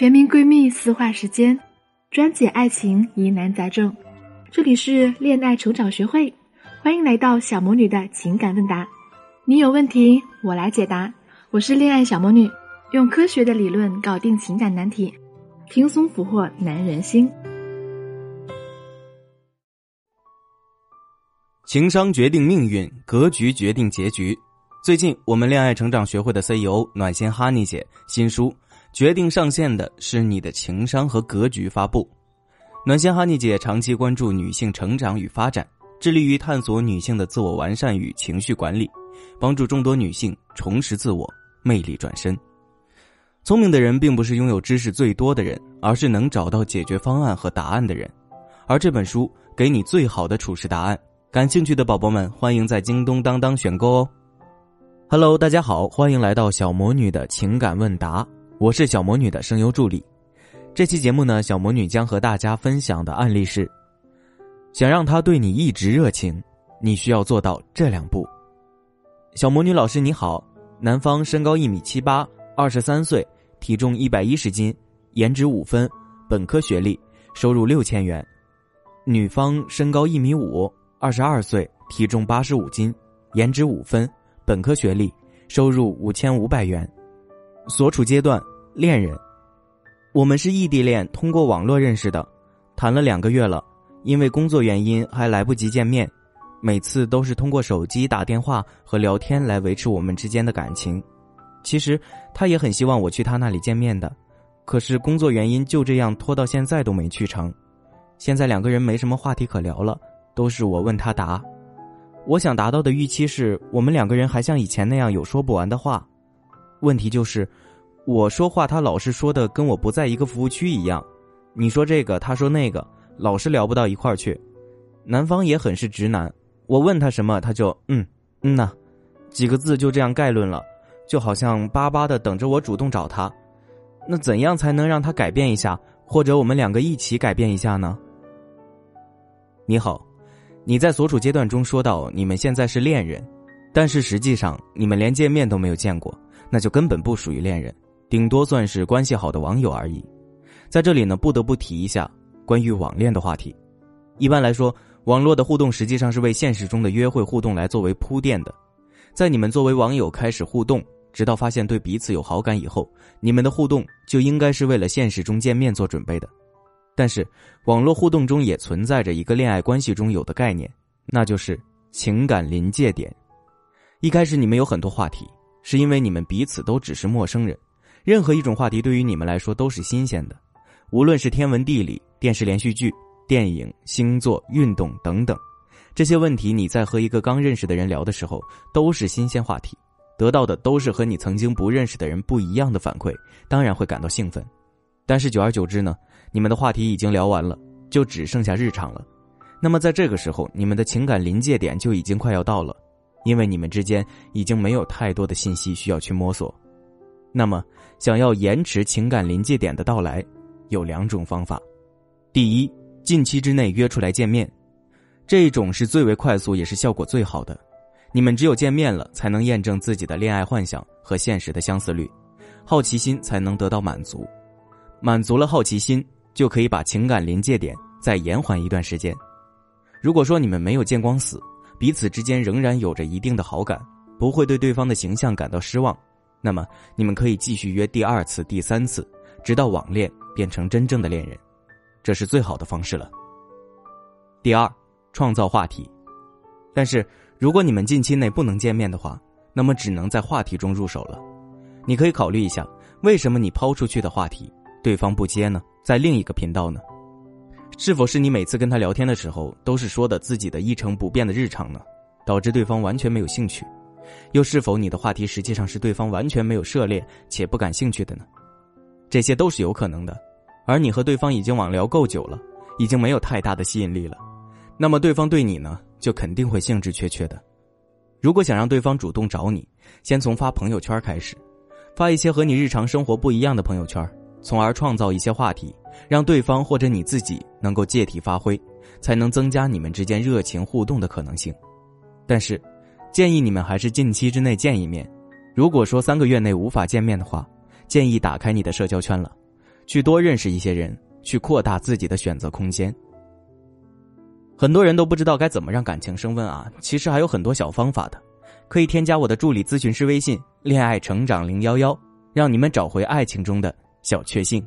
全民闺蜜私话时间，专解爱情疑难杂症。这里是恋爱成长学会，欢迎来到小魔女的情感问答。你有问题，我来解答。我是恋爱小魔女，用科学的理论搞定情感难题，轻松俘获男人心。情商决定命运，格局决定结局。最近，我们恋爱成长学会的 CEO 暖心哈尼姐新书《决定上线的是你的情商和格局》发布。暖心哈尼姐长期关注女性成长与发展，致力于探索女性的自我完善与情绪管理，帮助众多女性重拾自我，魅力转身。聪明的人并不是拥有知识最多的人，而是能找到解决方案和答案的人。而这本书给你最好的处事答案。感兴趣的宝宝们，欢迎在京东当当选购哦。Hello，大家好，欢迎来到小魔女的情感问答，我是小魔女的声优助理。这期节目呢，小魔女将和大家分享的案例是：想让他对你一直热情，你需要做到这两步。小魔女老师你好，男方身高一米七八，二十三岁，体重一百一十斤，颜值五分，本科学历，收入六千元；女方身高一米五。二十二岁，体重八十五斤，颜值五分，本科学历，收入五千五百元，所处阶段恋人，我们是异地恋，通过网络认识的，谈了两个月了，因为工作原因还来不及见面，每次都是通过手机打电话和聊天来维持我们之间的感情。其实他也很希望我去他那里见面的，可是工作原因就这样拖到现在都没去成，现在两个人没什么话题可聊了。都是我问他答，我想达到的预期是我们两个人还像以前那样有说不完的话。问题就是，我说话他老是说的跟我不在一个服务区一样，你说这个他说那个，老是聊不到一块儿去。男方也很是直男，我问他什么他就嗯嗯呐，几个字就这样概论了，就好像巴巴的等着我主动找他。那怎样才能让他改变一下，或者我们两个一起改变一下呢？你好。你在所处阶段中说到你们现在是恋人，但是实际上你们连见面都没有见过，那就根本不属于恋人，顶多算是关系好的网友而已。在这里呢，不得不提一下关于网恋的话题。一般来说，网络的互动实际上是为现实中的约会互动来作为铺垫的。在你们作为网友开始互动，直到发现对彼此有好感以后，你们的互动就应该是为了现实中见面做准备的。但是，网络互动中也存在着一个恋爱关系中有的概念，那就是情感临界点。一开始你们有很多话题，是因为你们彼此都只是陌生人，任何一种话题对于你们来说都是新鲜的，无论是天文地理、电视连续剧、电影、星座、运动等等，这些问题你在和一个刚认识的人聊的时候都是新鲜话题，得到的都是和你曾经不认识的人不一样的反馈，当然会感到兴奋。但是久而久之呢？你们的话题已经聊完了，就只剩下日常了。那么在这个时候，你们的情感临界点就已经快要到了，因为你们之间已经没有太多的信息需要去摸索。那么，想要延迟情感临界点的到来，有两种方法：第一，近期之内约出来见面，这种是最为快速也是效果最好的。你们只有见面了，才能验证自己的恋爱幻想和现实的相似率，好奇心才能得到满足，满足了好奇心。就可以把情感临界点再延缓一段时间。如果说你们没有见光死，彼此之间仍然有着一定的好感，不会对对方的形象感到失望，那么你们可以继续约第二次、第三次，直到网恋变成真正的恋人，这是最好的方式了。第二，创造话题。但是如果你们近期内不能见面的话，那么只能在话题中入手了。你可以考虑一下，为什么你抛出去的话题，对方不接呢？在另一个频道呢，是否是你每次跟他聊天的时候都是说的自己的一成不变的日常呢？导致对方完全没有兴趣？又是否你的话题实际上是对方完全没有涉猎且不感兴趣的呢？这些都是有可能的。而你和对方已经网聊够久了，已经没有太大的吸引力了，那么对方对你呢，就肯定会兴致缺缺的。如果想让对方主动找你，先从发朋友圈开始，发一些和你日常生活不一样的朋友圈。从而创造一些话题，让对方或者你自己能够借题发挥，才能增加你们之间热情互动的可能性。但是，建议你们还是近期之内见一面。如果说三个月内无法见面的话，建议打开你的社交圈了，去多认识一些人，去扩大自己的选择空间。很多人都不知道该怎么让感情升温啊，其实还有很多小方法的，可以添加我的助理咨询师微信“恋爱成长零幺幺”，让你们找回爱情中的小确幸。